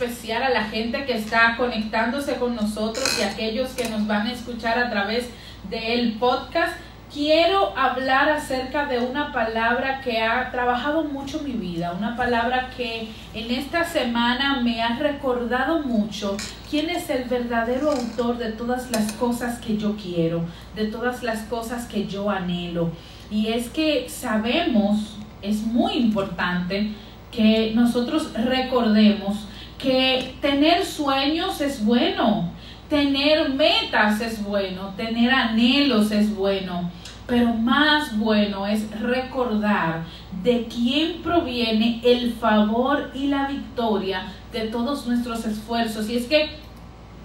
especial a la gente que está conectándose con nosotros y aquellos que nos van a escuchar a través del podcast. Quiero hablar acerca de una palabra que ha trabajado mucho mi vida, una palabra que en esta semana me ha recordado mucho quién es el verdadero autor de todas las cosas que yo quiero, de todas las cosas que yo anhelo. Y es que sabemos, es muy importante, que nosotros recordemos que tener sueños es bueno, tener metas es bueno, tener anhelos es bueno, pero más bueno es recordar de quién proviene el favor y la victoria de todos nuestros esfuerzos. Y es que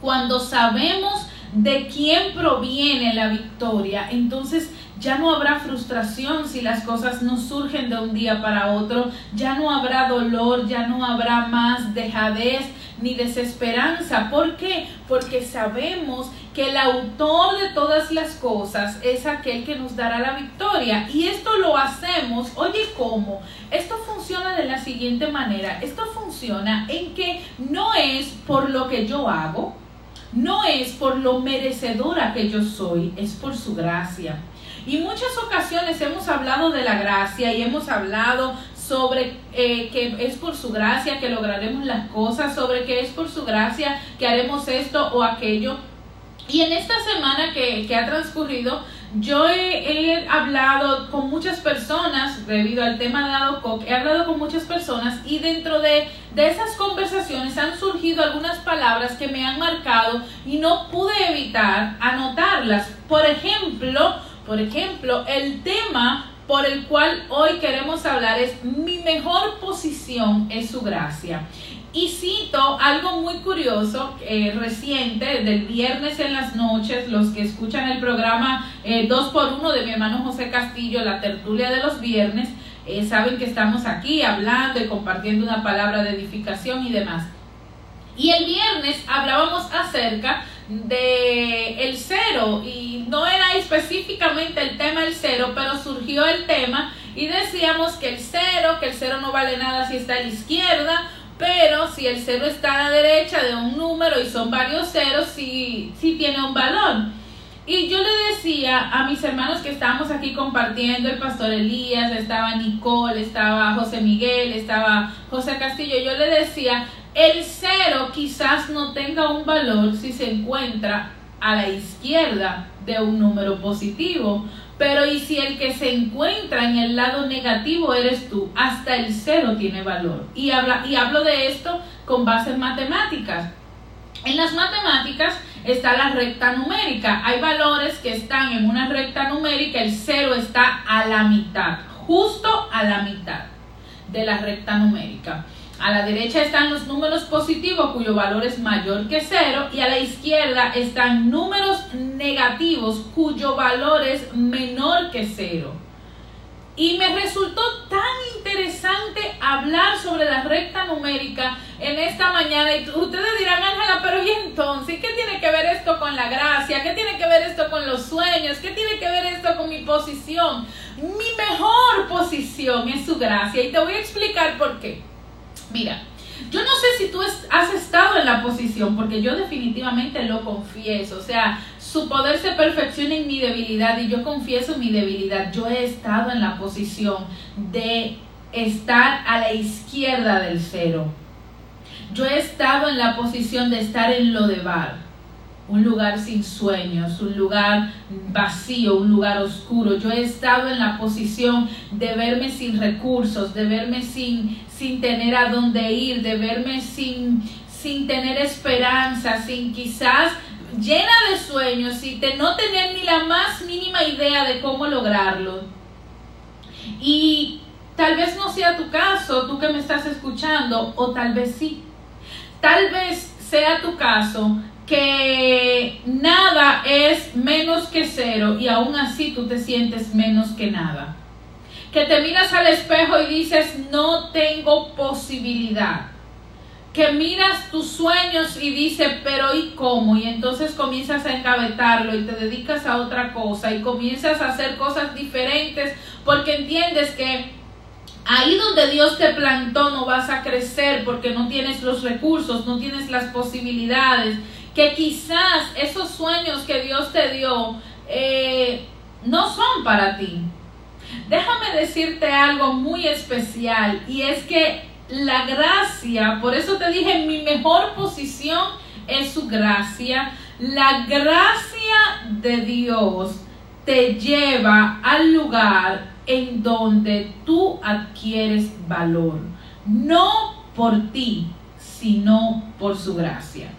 cuando sabemos de quién proviene la victoria, entonces ya no habrá frustración si las cosas no surgen de un día para otro, ya no habrá dolor, ya no habrá más dejadez ni desesperanza. ¿Por qué? Porque sabemos que el autor de todas las cosas es aquel que nos dará la victoria. Y esto lo hacemos, oye, ¿cómo? Esto funciona de la siguiente manera. Esto funciona en que no es por lo que yo hago, no es por lo merecedora que yo soy, es por su gracia. Y muchas ocasiones hemos hablado de la gracia y hemos hablado sobre eh, que es por su gracia que lograremos las cosas, sobre que es por su gracia que haremos esto o aquello. Y en esta semana que, ha transcurrido, yo he, hablado con muchas personas, debido al tema de ADOCOC, he hablado con muchas personas y dentro de, de esas conversaciones han surgido algunas palabras que me han marcado y no pude evitar anotarlas. Por ejemplo, por ejemplo, el tema por el cual hoy queremos hablar es mi mejor posición es su gracia. Y cito algo muy curioso, eh, reciente, del viernes en las noches, los que escuchan el programa 2x1 eh, de mi hermano José Castillo, la tertulia de los viernes, eh, saben que estamos aquí hablando y compartiendo una palabra de edificación y demás. Y el viernes hablábamos acerca de el cero y no era específicamente el tema del cero, pero surgió el tema y decíamos que el cero, que el cero no vale nada si está a la izquierda, pero si el cero está a la derecha de un número y son varios ceros, sí, sí tiene un valor. Y yo le decía a mis hermanos que estábamos aquí compartiendo, el pastor Elías, estaba Nicole, estaba José Miguel, estaba José Castillo, yo le decía, el cero quizás no tenga un valor si se encuentra a la izquierda de un número positivo, pero y si el que se encuentra en el lado negativo eres tú, hasta el cero tiene valor. Y, habla, y hablo de esto con bases matemáticas. En las matemáticas está la recta numérica. Hay valores que están en una recta numérica, el cero está a la mitad, justo a la mitad de la recta numérica. A la derecha están los números positivos cuyo valor es mayor que cero y a la izquierda están números negativos cuyo valor es menor que cero. Y me resultó tan interesante hablar sobre la recta numérica en esta mañana. Y ustedes dirán, Ángela, pero ¿y entonces qué tiene que ver esto con la gracia? ¿Qué tiene que ver esto con los sueños? ¿Qué tiene que ver esto con mi posición? Mi mejor posición es su gracia. Y te voy a explicar por qué. Mira, yo no sé si tú has estado en la posición, porque yo definitivamente lo confieso. O sea, su poder se perfecciona en mi debilidad y yo confieso mi debilidad. Yo he estado en la posición de estar a la izquierda del cero. Yo he estado en la posición de estar en lo de bar un lugar sin sueños, un lugar vacío, un lugar oscuro. Yo he estado en la posición de verme sin recursos, de verme sin, sin tener a dónde ir, de verme sin, sin tener esperanza, sin quizás llena de sueños y de no tener ni la más mínima idea de cómo lograrlo. Y tal vez no sea tu caso, tú que me estás escuchando, o tal vez sí. Tal vez sea tu caso que nada es menos que cero y aún así tú te sientes menos que nada. Que te miras al espejo y dices, no tengo posibilidad. Que miras tus sueños y dices, pero ¿y cómo? Y entonces comienzas a encabetarlo y te dedicas a otra cosa y comienzas a hacer cosas diferentes porque entiendes que Ahí donde Dios te plantó no vas a crecer porque no tienes los recursos, no tienes las posibilidades, que quizás esos sueños que Dios te dio eh, no son para ti. Déjame decirte algo muy especial y es que la gracia, por eso te dije, mi mejor posición es su gracia. La gracia de Dios te lleva al lugar en donde tú adquieres valor, no por ti, sino por su gracia.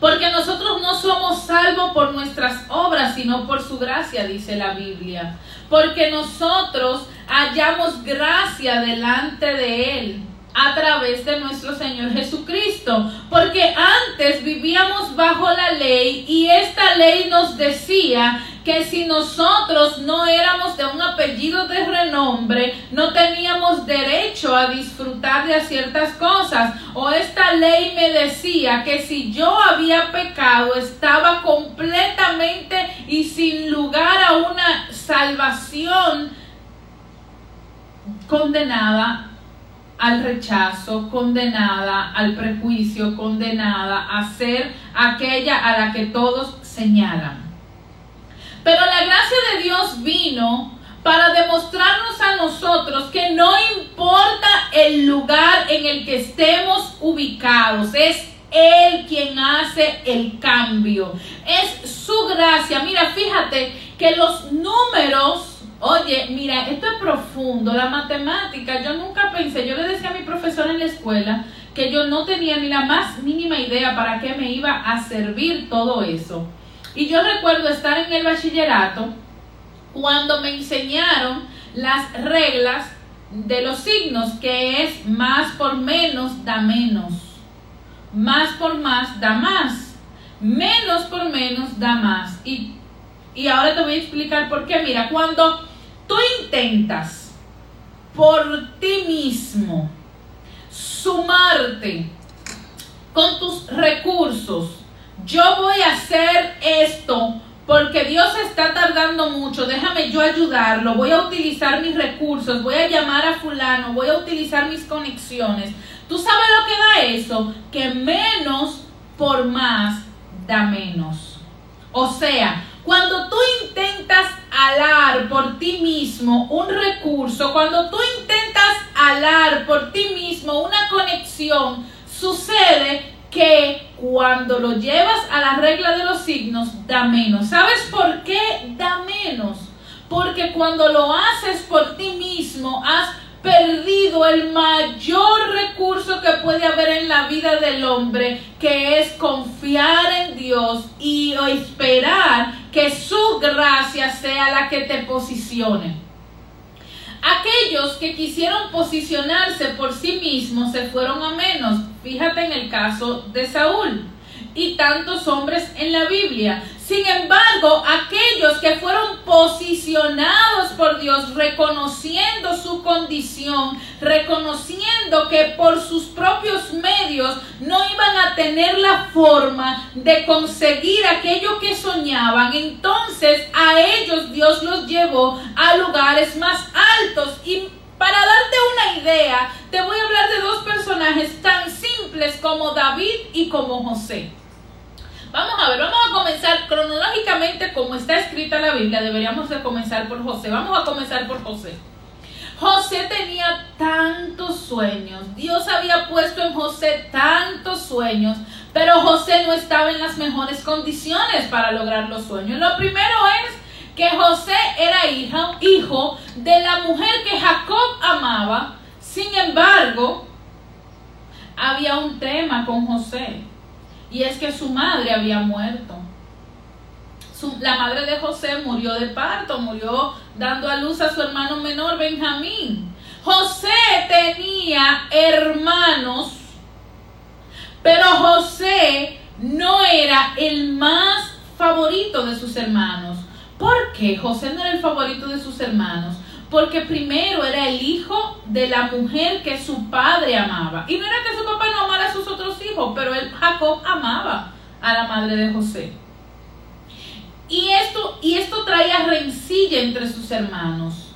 Porque nosotros no somos salvos por nuestras obras, sino por su gracia, dice la Biblia. Porque nosotros hallamos gracia delante de Él a través de nuestro Señor Jesucristo. Porque antes vivíamos bajo la ley y esta ley nos decía que si nosotros no éramos de un apellido de renombre, no teníamos derecho a disfrutar de ciertas cosas. O esta ley me decía que si yo había pecado, estaba completamente y sin lugar a una salvación condenada al rechazo, condenada al prejuicio, condenada a ser aquella a la que todos señalan. Pero la gracia de Dios vino para demostrarnos a nosotros que no importa el lugar en el que estemos ubicados, es Él quien hace el cambio, es su gracia. Mira, fíjate que los números Oye, mira, esto es profundo, la matemática, yo nunca pensé, yo le decía a mi profesor en la escuela que yo no tenía ni la más mínima idea para qué me iba a servir todo eso. Y yo recuerdo estar en el bachillerato cuando me enseñaron las reglas de los signos, que es más por menos da menos, más por más da más, menos por menos da más. Y, y ahora te voy a explicar por qué. Mira, cuando tú intentas por ti mismo sumarte con tus recursos, yo voy a hacer esto porque Dios está tardando mucho, déjame yo ayudarlo, voy a utilizar mis recursos, voy a llamar a fulano, voy a utilizar mis conexiones. ¿Tú sabes lo que da eso? Que menos por más da menos. O sea, cuando tú intentas alar por ti mismo un recurso, cuando tú intentas alar por ti mismo una conexión, sucede que cuando lo llevas a la regla de los signos da menos. ¿Sabes por qué da menos? Porque cuando lo haces por ti mismo, has perdido el mayor recurso que puede haber en la vida del hombre, que es confiar en Dios y esperar que su gracia sea la que te posicione. Aquellos que quisieron posicionarse por sí mismos se fueron a menos. Fíjate en el caso de Saúl y tantos hombres en la Biblia. Sin embargo, aquellos que fueron posicionados por Dios, reconociendo su condición, reconociendo que por sus propios medios no iban a tener la forma de conseguir aquello que soñaban, entonces a ellos Dios los llevó a lugares más altos. Y para darte una idea, te voy a hablar de dos personajes tan simples como David y como José. Vamos a ver, vamos a comenzar cronológicamente como está escrita la Biblia. Deberíamos de comenzar por José. Vamos a comenzar por José. José tenía tantos sueños. Dios había puesto en José tantos sueños. Pero José no estaba en las mejores condiciones para lograr los sueños. Lo primero es que José era hijo de la mujer que Jacob amaba. Sin embargo, había un tema con José. Y es que su madre había muerto. la madre de José murió de parto, murió dando a luz a su hermano menor Benjamín. José tenía hermanos, pero José no era el más favorito de sus hermanos. ¿Por qué José no era el favorito de sus hermanos? Porque primero era el hijo de la mujer que su padre amaba. Y no era que su papá no amara a sus otros hijos, pero él, Jacob amaba a la madre de José. Y esto, y esto traía rencilla entre sus hermanos.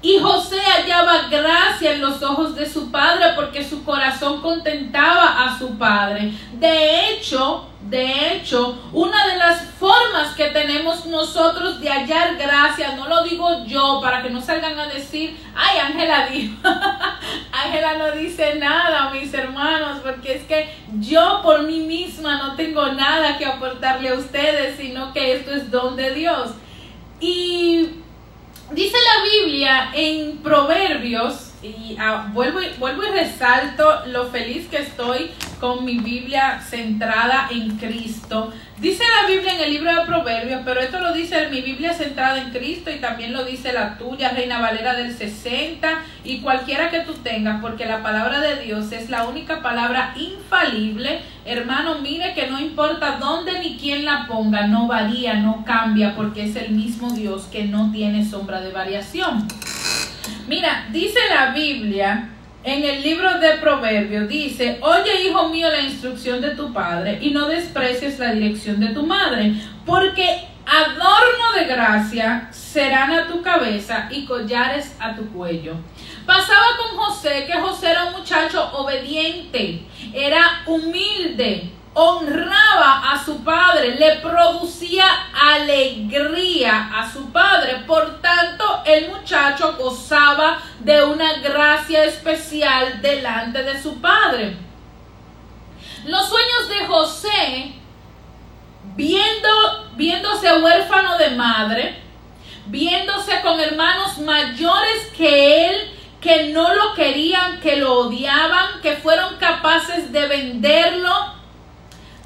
Y José hallaba gracia en los ojos de su padre porque su corazón contentaba a su padre. De hecho, de hecho, una de las formas que tenemos nosotros de hallar gracia, no lo digo yo para que no salgan a decir, ay, Ángela dijo, Ángela no dice nada, mis hermanos, porque es que yo por mí misma no tengo nada que aportarle a ustedes, sino que esto es don de Dios. Y Dice la Biblia en Proverbios, y ah, vuelvo, y, vuelvo y resalto lo feliz que estoy con mi Biblia centrada en Cristo. Dice la Biblia en el libro de Proverbios, pero esto lo dice mi Biblia centrada en Cristo y también lo dice la tuya, Reina Valera del 60 y cualquiera que tú tengas, porque la palabra de Dios es la única palabra infalible. Hermano, mire que no importa dónde ni quién la ponga, no varía, no cambia, porque es el mismo Dios que no tiene sombra de variación. Mira, dice la Biblia en el libro de Proverbios, dice, oye hijo mío la instrucción de tu padre y no desprecies la dirección de tu madre, porque adorno de gracia serán a tu cabeza y collares a tu cuello. Pasaba con José que José era un muchacho obediente, era humilde, honraba a su padre, le producía alegría a su padre. Por tanto, el muchacho gozaba de una gracia especial delante de su padre. Los sueños de José, viéndose huérfano de madre, viéndose con hermanos mayores que él, que no lo querían, que lo odiaban, que fueron capaces de venderlo,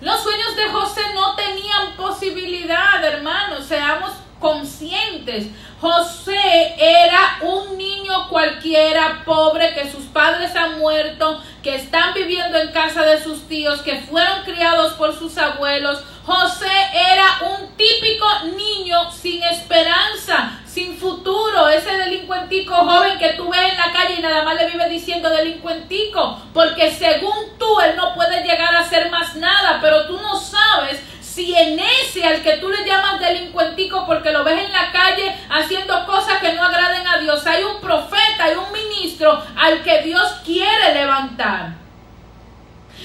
los sueños de José no tenían posibilidad, hermanos, seamos conscientes. José era un niño cualquiera, pobre, que sus padres han muerto, que están viviendo en casa de sus tíos, que fueron criados por sus abuelos. José era un típico niño sin esperanza, sin futuro, ese delincuentico joven que tú ves en la calle y nada más le vive diciendo delincuentico, porque según tú él no puede llegar a hacer más nada, pero tú no sabes si en ese al que tú le llamas delincuentico porque lo ves en la calle haciendo cosas que no agraden a Dios, hay un profeta, hay un ministro al que Dios quiere levantar.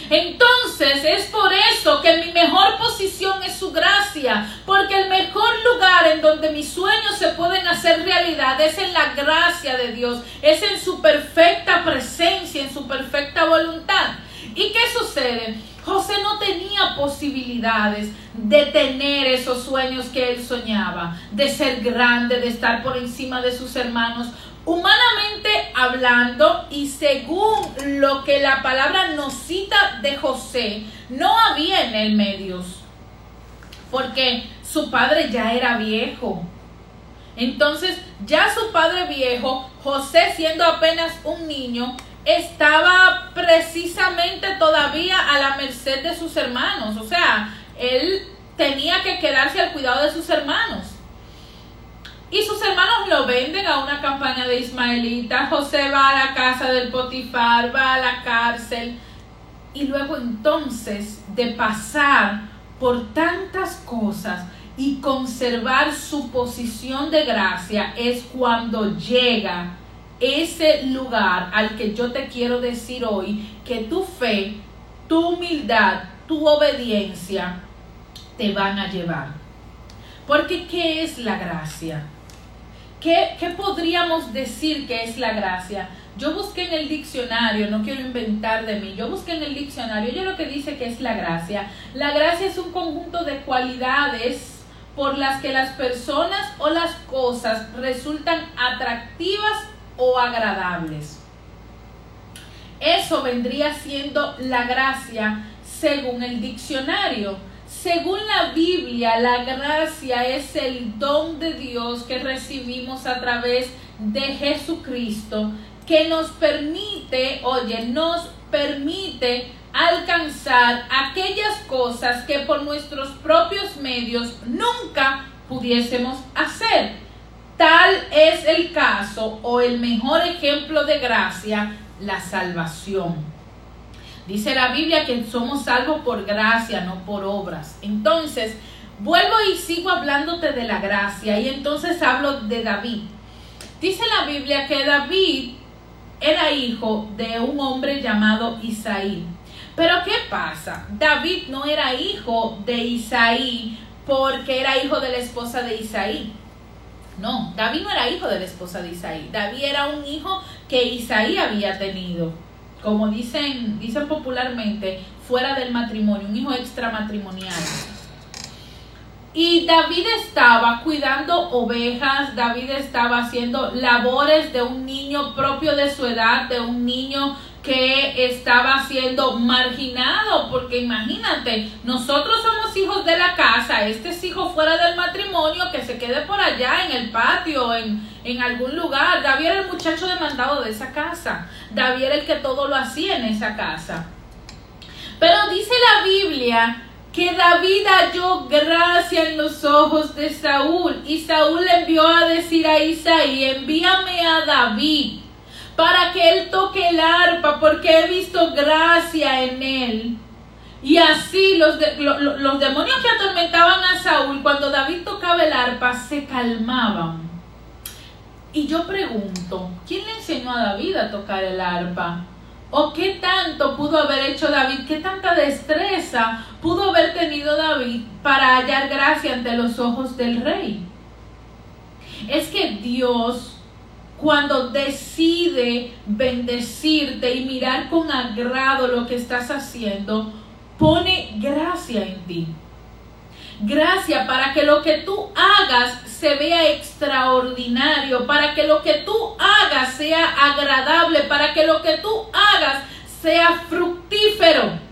Entonces es por eso que mi mejor posición es su gracia, porque el mejor lugar en donde mis sueños se pueden hacer realidad es en la gracia de Dios, es en su perfecta presencia, en su perfecta voluntad. ¿Y qué sucede? José no tenía posibilidades de tener esos sueños que él soñaba, de ser grande, de estar por encima de sus hermanos, Humanamente hablando y según lo que la palabra nos cita de José, no había en él medios, porque su padre ya era viejo. Entonces, ya su padre viejo, José siendo apenas un niño, estaba precisamente todavía a la merced de sus hermanos. O sea, él tenía que quedarse al cuidado de sus hermanos. Y sus hermanos lo venden a una campaña de ismaelita. José va a la casa del Potifar, va a la cárcel. Y luego entonces de pasar por tantas cosas y conservar su posición de gracia es cuando llega ese lugar al que yo te quiero decir hoy que tu fe, tu humildad, tu obediencia te van a llevar. Porque ¿qué es la gracia? ¿Qué, podríamos decir que es la gracia? Yo busqué en el diccionario, no quiero inventar de mí, yo busqué en el diccionario, yo lo que dice que es la gracia. La gracia es un conjunto de cualidades por las que las personas o las cosas resultan atractivas o agradables. Eso vendría siendo la gracia según el diccionario. Según la Biblia, la gracia es el don de Dios que recibimos a través de Jesucristo, que nos permite, oye, nos permite alcanzar aquellas cosas que por nuestros propios medios nunca pudiésemos hacer. Tal es el caso o el mejor ejemplo de gracia, la salvación. Dice la Biblia que somos salvos por gracia, no por obras. Entonces, vuelvo y sigo hablándote de la gracia y entonces hablo de David. Dice la Biblia que David era hijo de un hombre llamado Isaí. Pero ¿qué pasa? David no era hijo de Isaí porque era hijo de la esposa de Isaí. No, David no era hijo de la esposa de Isaí. David era un hijo que Isaí había tenido. Como dicen, dicen popularmente, fuera del matrimonio, un hijo extramatrimonial. Y David estaba cuidando ovejas, David estaba haciendo labores de un niño propio de su edad, de un niño que estaba siendo marginado, porque imagínate, nosotros somos hijos de la casa, este es hijo fuera del matrimonio, que se quede por allá en el patio, en, en algún lugar. David era el muchacho demandado de esa casa, David era el que todo lo hacía en esa casa. Pero dice la Biblia que David halló gracia en los ojos de Saúl y Saúl le envió a decir a Isaí, envíame a David para que él toque el arpa porque he visto gracia en él. Y así los, los demonios que atormentaban a Saúl cuando David tocaba el arpa se calmaban. Y yo pregunto, ¿quién le enseñó a David a tocar el arpa? ¿O qué tanto pudo haber hecho David? ¿Qué tanta destreza pudo haber tenido David para hallar gracia ante los ojos del rey? Es que Dios, cuando decide bendecirte y mirar con agrado lo que estás haciendo, pone gracia en ti. Gracia para que lo que tú hagas se vea extraordinario, para que lo que tú hagas sea agradable, para que lo que tú hagas sea fructífero.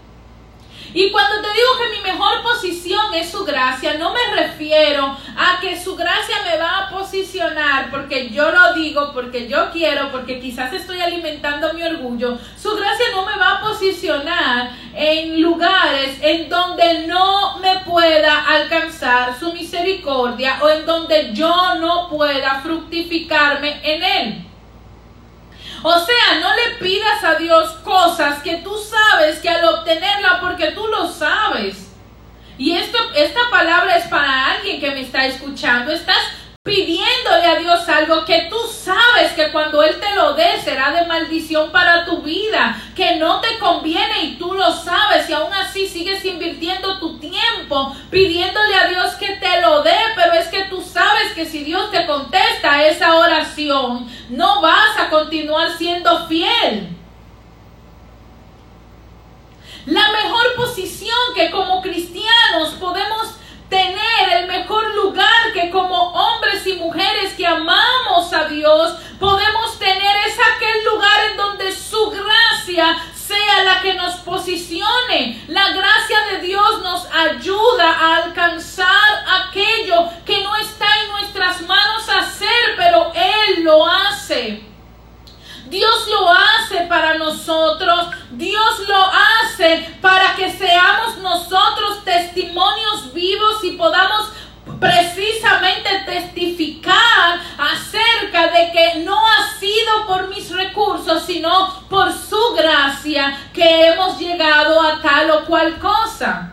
Y cuando te digo que mi mejor posición es su gracia, no me refiero a que su gracia me va a posicionar porque yo lo digo, porque yo quiero, porque quizás estoy alimentando mi orgullo. Su gracia no me va a posicionar en lugares en donde no me pueda alcanzar su misericordia o en donde yo no pueda fructificarme en él. O sea, no le pidas a Dios cosas que tú sabes que al obtenerla, porque tú lo sabes. Y esto, esta palabra es para alguien que me está escuchando. Estás pidiéndole a Dios algo que tú sabes que cuando Él te lo dé será de maldición para tu vida, que no te conviene y tú lo sabes y aún así sigues invirtiendo tu tiempo pidiéndole a Dios que te lo dé, pero es que tú sabes que si Dios te contesta esa oración, no vas a continuar siendo fiel. La mejor posición que como cristianos podemos tener el mejor lugar que como hombres y mujeres que amamos a Dios podemos tener es aquel lugar en donde su gracia sea la que nos posicione. La gracia de Dios nos ayuda a alcanzar aquello que no está en nuestras manos hacer, pero Él lo hace. Dios lo hace para nosotros. Dios lo hace para que seamos nosotros testimonios vivos y podamos precisamente testificar acerca de que no ha sido por mis recursos, sino por su gracia que hemos llegado a tal o cual cosa.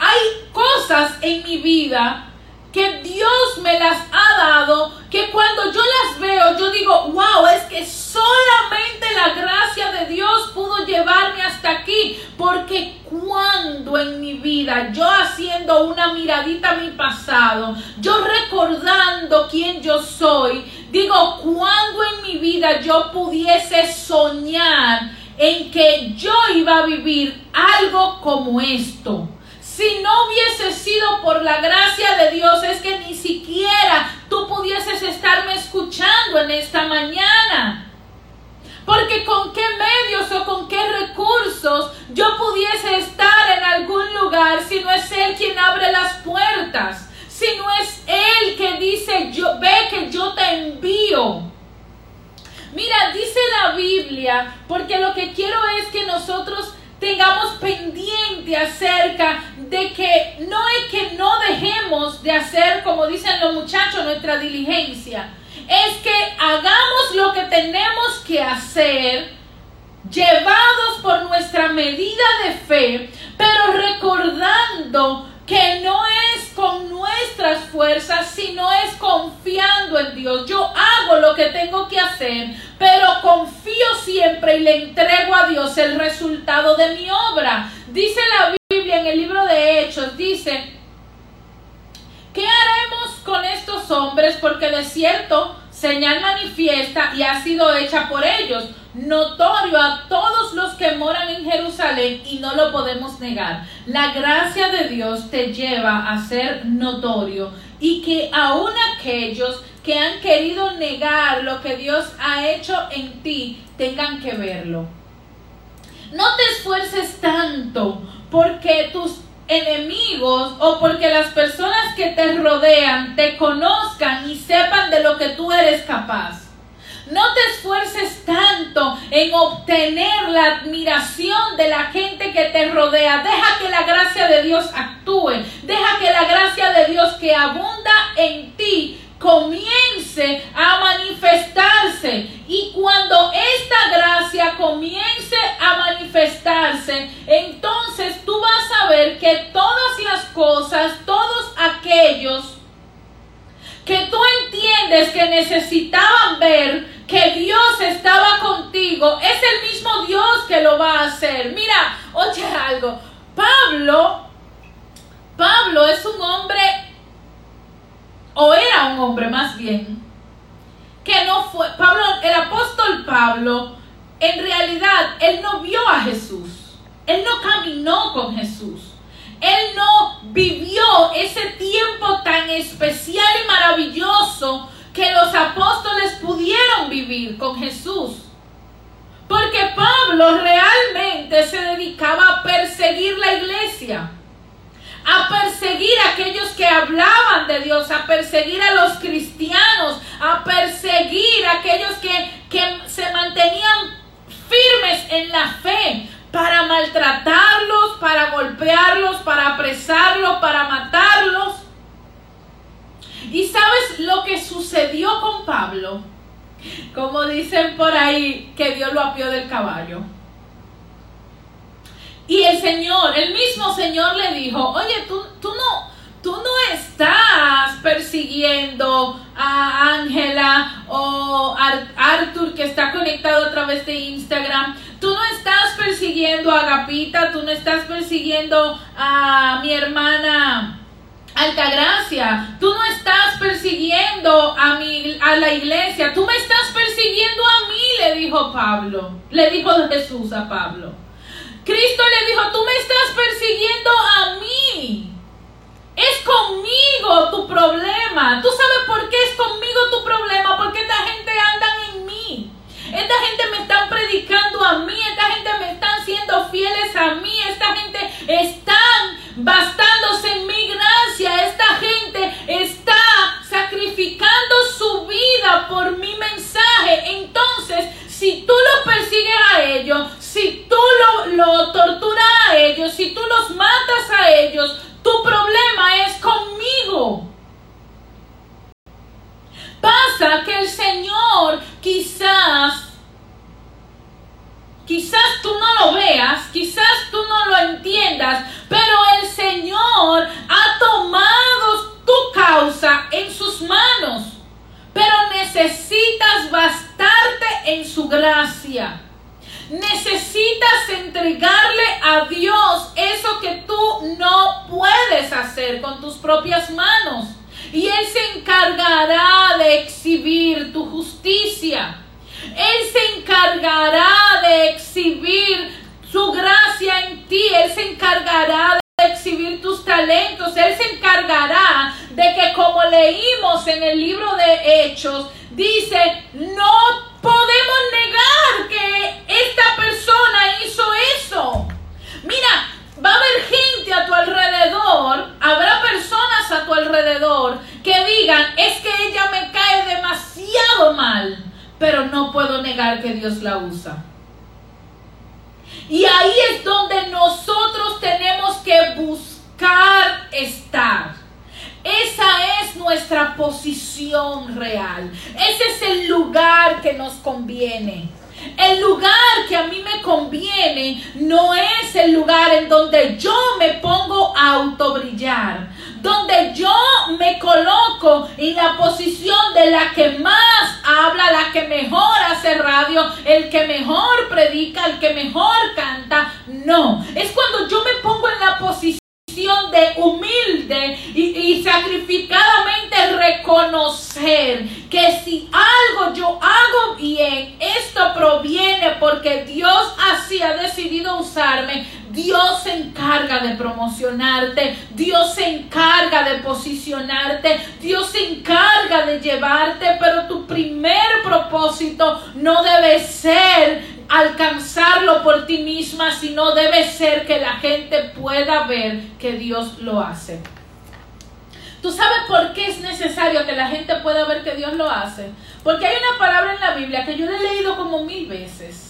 Hay cosas en mi vida que Dios me las ha dado, que cuando yo las veo, yo digo, wow, es que solamente la gracia de Dios pudo llevarme hasta aquí, porque cuando en mi vida, yo haciendo una miradita a mi pasado, yo recordando quién yo soy, digo, cuando en mi vida yo pudiese soñar en que yo iba a vivir algo como esto si no hubiese sido por la gracia de Dios, es que ni siquiera tú pudieses estarme escuchando en esta mañana. Porque con qué medios o con qué recursos yo pudiese estar en algún lugar si no es Él quien abre las puertas, si no es Él que dice, yo, ve que yo te envío. Mira, dice la Biblia, porque lo que quiero es que nosotros tengamos pendiente acerca de que no es que no dejemos de hacer, como dicen los muchachos, nuestra diligencia. Es que hagamos lo que tenemos que hacer, llevados por nuestra medida de fe, pero recordando que no es con nuestras fuerzas, fuerza, sino es confiando en Dios. Yo hago lo que tengo que hacer, pero confío siempre y le entrego a Dios el resultado de mi obra. Dice la Biblia en el libro de Hechos, dice, ¿qué haremos con estos hombres? Porque de cierto, señal manifiesta y ha sido hecha por ellos notorio a todos los que moran en Jerusalén y no lo podemos negar. La gracia de Dios te lleva a ser notorio y que aún aquellos que han querido negar lo que Dios ha hecho en ti tengan que verlo. No te esfuerces tanto porque tus enemigos o porque las personas que te rodean te conozcan y sepan de lo que tú eres capaz. No te esfuerces tanto en obtener la admiración de la gente que te rodea. Deja que la gracia de Dios actúe. Deja que la gracia de Dios que abunda en ti comience a manifestarse. Y cuando esta gracia comience a manifestarse, entonces tú vas a ver que todas las cosas, todos aquellos que tú entiendes que necesitaban ver que Dios estaba contigo, es el mismo Dios que lo va a hacer. Mira, oye algo, Pablo, Pablo es un hombre, o era un hombre más bien, que no fue, Pablo, el apóstol Pablo, en realidad, él no vio a Jesús, él no caminó con Jesús. Él no vivió ese tiempo tan especial y maravilloso que los apóstoles pudieron vivir con Jesús. Porque Pablo realmente se dedicaba a perseguir la iglesia, a perseguir a aquellos que hablaban de Dios, a perseguir a los cristianos, a perseguir a aquellos que, que se mantenían firmes en la fe, para maltratarlos, para golpearlos, para apresarlos, para matarlos. ¿Y sabes lo que sucedió con Como dicen por ahí, que Dios lo apió del caballo. Y el Señor, el mismo Señor le dijo, oye, tú, tú no, tú no estás persiguiendo a Ángela o a Arthur que está conectado a través de Instagram. Tú no estás persiguiendo a Agapita, tú no estás persiguiendo a mi hermana Altagracia, tú no estás persiguiendo a, mi, a la iglesia, tú me estás persiguiendo a mí, le dijo Pablo, le dijo Jesús a Pablo. Cristo le dijo, tú me estás persiguiendo a mí. Es conmigo tu problema. ¿Tú sabes por qué es conmigo tu problema? Porque esta gente anda en mí. Esta gente me está predicando a mí. Esta gente me están siendo fieles a mí. Esta gente están bastándose en mi gracia. Esta gente está sacrificando su vida por mi mensaje. Entonces, si tú los persigues a ellos, si tú lo, lo torturas a ellos, si tú los matas a ellos, tu problema es conmigo. Pasa que el Señor quizás, quizás tú no lo veas, quizás tú no lo entiendas, pero el Señor ha tomado tu causa en sus manos. Pero necesitas bastarte en su gracia. Necesitas entregarle a Dios eso que tú no puedes con tus propias manos. Y Él se encargará de exhibir tu justicia. Él se encargará de exhibir su gracia en ti. Él se encargará de exhibir tus talentos. Él se encargará de que como leímos en el libro de Hechos, dice, no podemos negar que esta persona hizo eso. Mira, va a haber gente a tu alrededor, alrededor que digan, es que ella me cae demasiado mal, pero no puedo negar que Dios la usa. Y ahí es donde nosotros tenemos que buscar estar. Esa es nuestra posición real. Ese es el lugar que nos conviene. El lugar que a mí me conviene no es el lugar en donde yo me pongo a autobrillar, donde yo me coloco en la posición de la que más habla, la que mejor hace radio, el que mejor predica, el que mejor canta. No, es cuando yo me pongo en la posición de humilde y, sacrificadamente reconocer que si algo yo hago bien, esto proviene porque Dios así ha decidido usarme. Dios se encarga de promocionarte, Dios se encarga de posicionarte, Dios se encarga de llevarte, pero tu primer propósito no debe ser alcanzarlo por ti misma, sino debe ser que la gente pueda ver que Dios lo hace. ¿Tú sabes por qué es necesario que la gente pueda ver que Dios lo hace? Porque hay una palabra en la Biblia que yo le he leído como mil veces.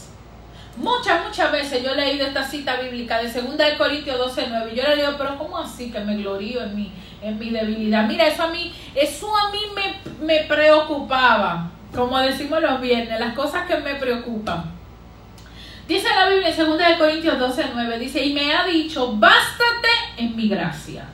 Muchas, muchas veces yo he leído esta cita bíblica de 2 de Corintios 12, 9. Y yo le digo, pero ¿cómo así que me glorío en mi, en mi debilidad? Mira, eso a mí, eso a mí me, me preocupaba. Como decimos los viernes, las cosas que me preocupan. Dice la Biblia en 2 Corintios 12, 9, dice, y me ha dicho, bástate en mi gracia,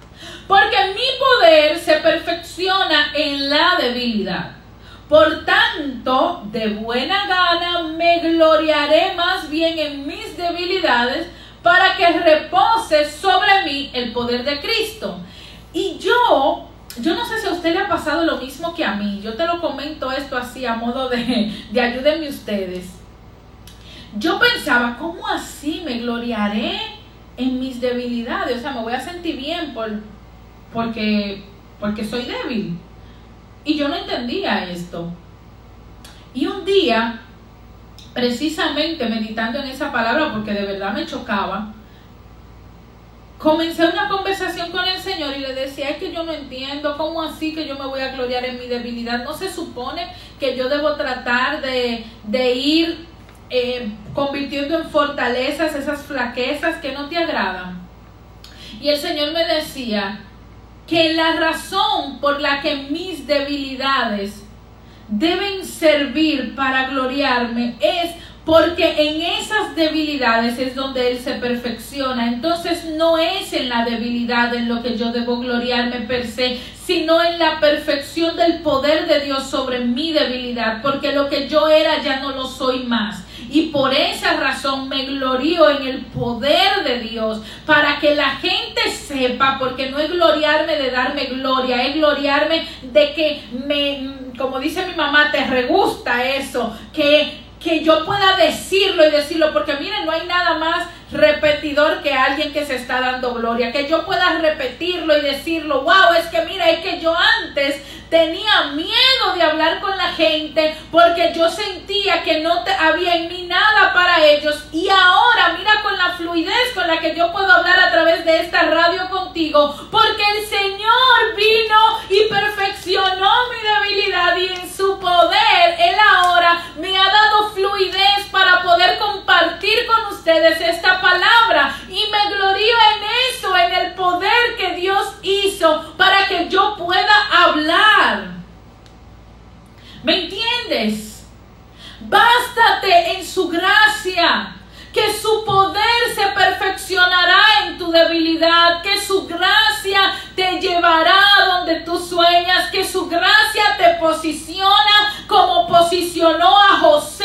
porque mi poder se perfecciona en la debilidad. Por tanto, de buena gana me gloriaré más bien en mis debilidades para que repose sobre mí el poder de Cristo. Y yo, yo no sé si a usted le ha pasado lo mismo que a mí, yo te lo comento esto así a modo de, de ayúdenme ustedes yo pensaba, ¿cómo así me gloriaré en mis debilidades? O sea, me voy a sentir bien por, porque, porque soy débil. Y yo no entendía esto. Y un día, precisamente meditando en esa palabra, porque de verdad me chocaba, comencé una conversación con el Señor y le decía, es que yo no entiendo cómo así que yo me voy a gloriar en mi debilidad. No se supone que yo debo tratar de, de ir eh, convirtiendo en fortalezas esas flaquezas que no te agradan. Y el Señor me decía que la razón por la que mis debilidades deben servir para gloriarme es porque en esas debilidades es donde Él se perfecciona. Entonces no es en la debilidad en lo que yo debo gloriarme per se, sino en la perfección del poder de Dios sobre mi debilidad, porque lo que yo era ya no lo soy más. Y por esa razón me glorío en el poder de Dios, para que la gente sepa, porque no es gloriarme de darme gloria, es gloriarme de que me, como dice mi mamá, te regusta eso, que que yo pueda decirlo y decirlo, porque miren, no hay nada más repetidor que alguien que se está dando gloria, que yo pueda repetirlo y decirlo, wow, es que mira, es que yo antes tenía miedo de hablar con la gente porque yo sentía que no te, había en mí nada para ellos. Y ahora mira con la fluidez con la que yo puedo hablar a través de esta radio contigo porque el Señor vino y perfeccionó mi debilidad y en su poder Él ahora me ha dado fluidez para poder compartir con palabra y me glorío en eso, en el poder que Dios hizo para que yo pueda hablar. ¿Me entiendes? Bástate en su gracia, que su poder se perfeccionará en tu debilidad, que su gracia te llevará donde tú sueñas, que su gracia te posiciona como posicionó a José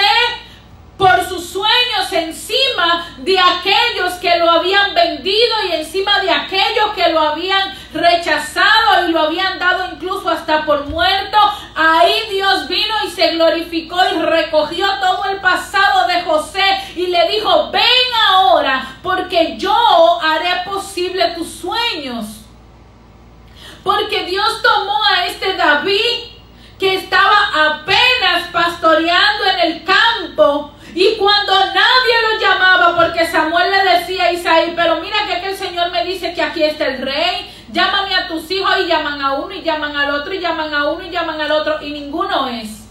por sus sueños encima de aquellos que lo habían vendido y encima de aquellos que lo habían rechazado y lo habían dado incluso hasta por muerto. Ahí Dios vino y se glorificó y recogió todo el pasado de José y le dijo, ven ahora porque yo haré posible tus sueños. Porque Dios tomó a este David que estaba apenas pastoreando en el campo y cuando nadie lo llamaba, porque Samuel le decía a Isaí, pero mira que, el Señor me dice que aquí está el rey, llámame a tus hijos y llaman a uno y llaman al otro y llaman a uno y llaman al otro y ninguno es.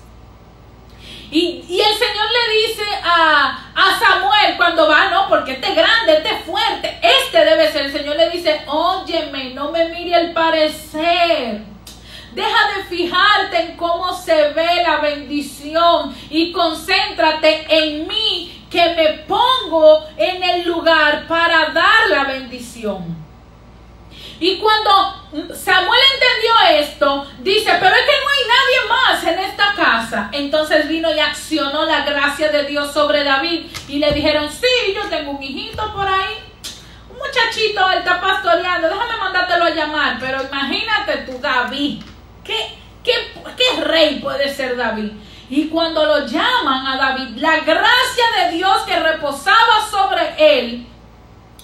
Y, el Señor le dice a, a, Samuel cuando va, no, porque este es grande, este es fuerte, este debe ser. El Señor le dice, óyeme, no me mire el parecer. Deja de fijarte en cómo se ve la bendición y concéntrate en mí que me pongo en el lugar para dar la bendición. Y cuando Samuel entendió esto, dice, pero es que no hay nadie más en esta casa. Entonces vino y accionó la gracia de Dios sobre David y le dijeron, sí, yo tengo un hijito por ahí. Un muchachito, él está pastoreando, déjame mandártelo a llamar. Pero imagínate tú, David, ¿qué, qué, qué rey puede ser David? Y cuando lo llaman a David, la gracia de Dios que reposaba sobre él,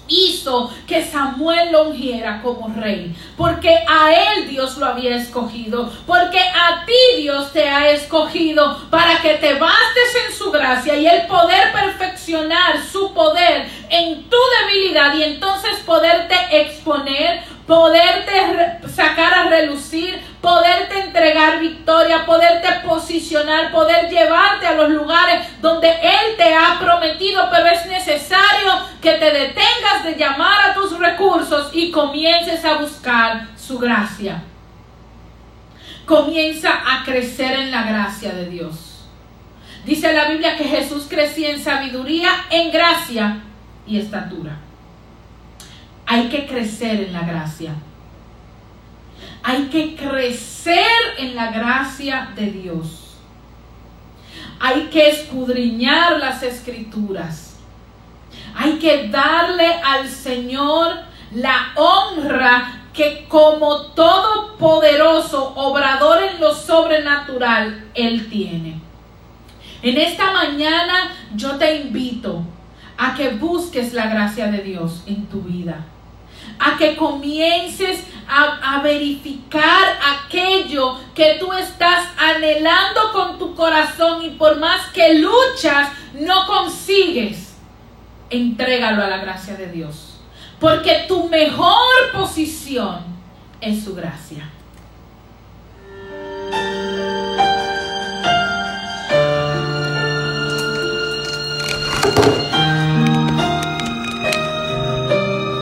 hizo que Samuel lo ungiera como rey, porque a él Dios lo había escogido, porque a ti Dios te ha escogido para que te bastes en su gracia y el poder perfeccionar su poder en tu debilidad y entonces poderte exponer poderte sacar a relucir, poderte entregar victoria, poderte posicionar, poder llevarte a los lugares donde Él te ha prometido, pero es necesario que te detengas de llamar a tus recursos y comiences a buscar su gracia. Comienza a crecer en la gracia de Dios. Dice la Biblia que Jesús crecía en sabiduría, en gracia y estatura. Hay que crecer en la gracia. Hay que crecer en la gracia de Dios. Hay que escudriñar las escrituras. Hay que darle al Señor la honra que como todopoderoso obrador en lo sobrenatural Él tiene. En esta mañana yo te invito a que busques la gracia de Dios en tu vida a que comiences a, verificar aquello que tú estás anhelando con tu corazón y por más que luchas, no consigues. Entrégalo a la gracia de Dios. Porque tu mejor posición es su gracia.